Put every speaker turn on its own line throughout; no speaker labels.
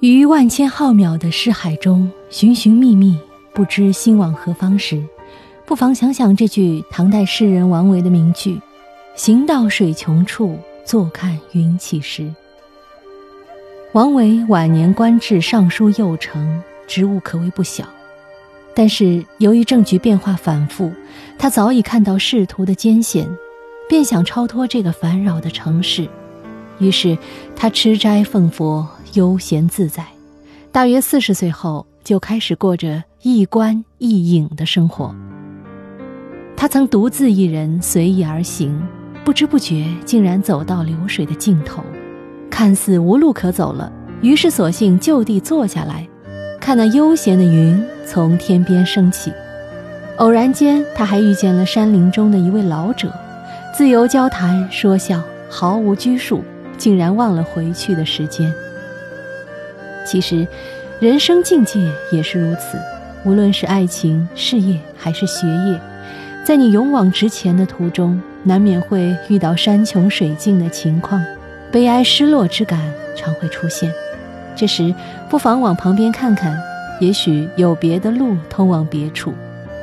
于万千浩渺的诗海中寻寻觅觅，不知心往何方时，不妨想想这句唐代诗人王维的名句：“行到水穷处，坐看云起时。”王维晚年官至尚书右丞，职务可谓不小。但是由于政局变化反复，他早已看到仕途的艰险，便想超脱这个烦扰的城市。于是他吃斋奉佛。悠闲自在，大约四十岁后就开始过着一官一隐的生活。他曾独自一人随意而行，不知不觉竟然走到流水的尽头，看似无路可走了，于是索性就地坐下来，看那悠闲的云从天边升起。偶然间，他还遇见了山林中的一位老者，自由交谈说笑，毫无拘束，竟然忘了回去的时间。其实，人生境界也是如此。无论是爱情、事业还是学业，在你勇往直前的途中，难免会遇到山穷水尽的情况，悲哀、失落之感常会出现。这时，不妨往旁边看看，也许有别的路通往别处。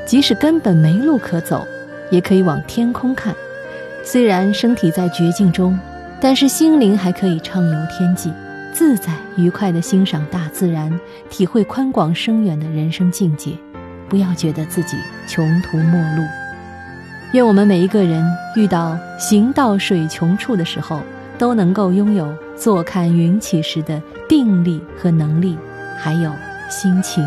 即使根本没路可走，也可以往天空看。虽然身体在绝境中，但是心灵还可以畅游天际。自在愉快地欣赏大自然，体会宽广深远的人生境界，不要觉得自己穷途末路。愿我们每一个人遇到行到水穷处的时候，都能够拥有坐看云起时的定力和能力，还有心情。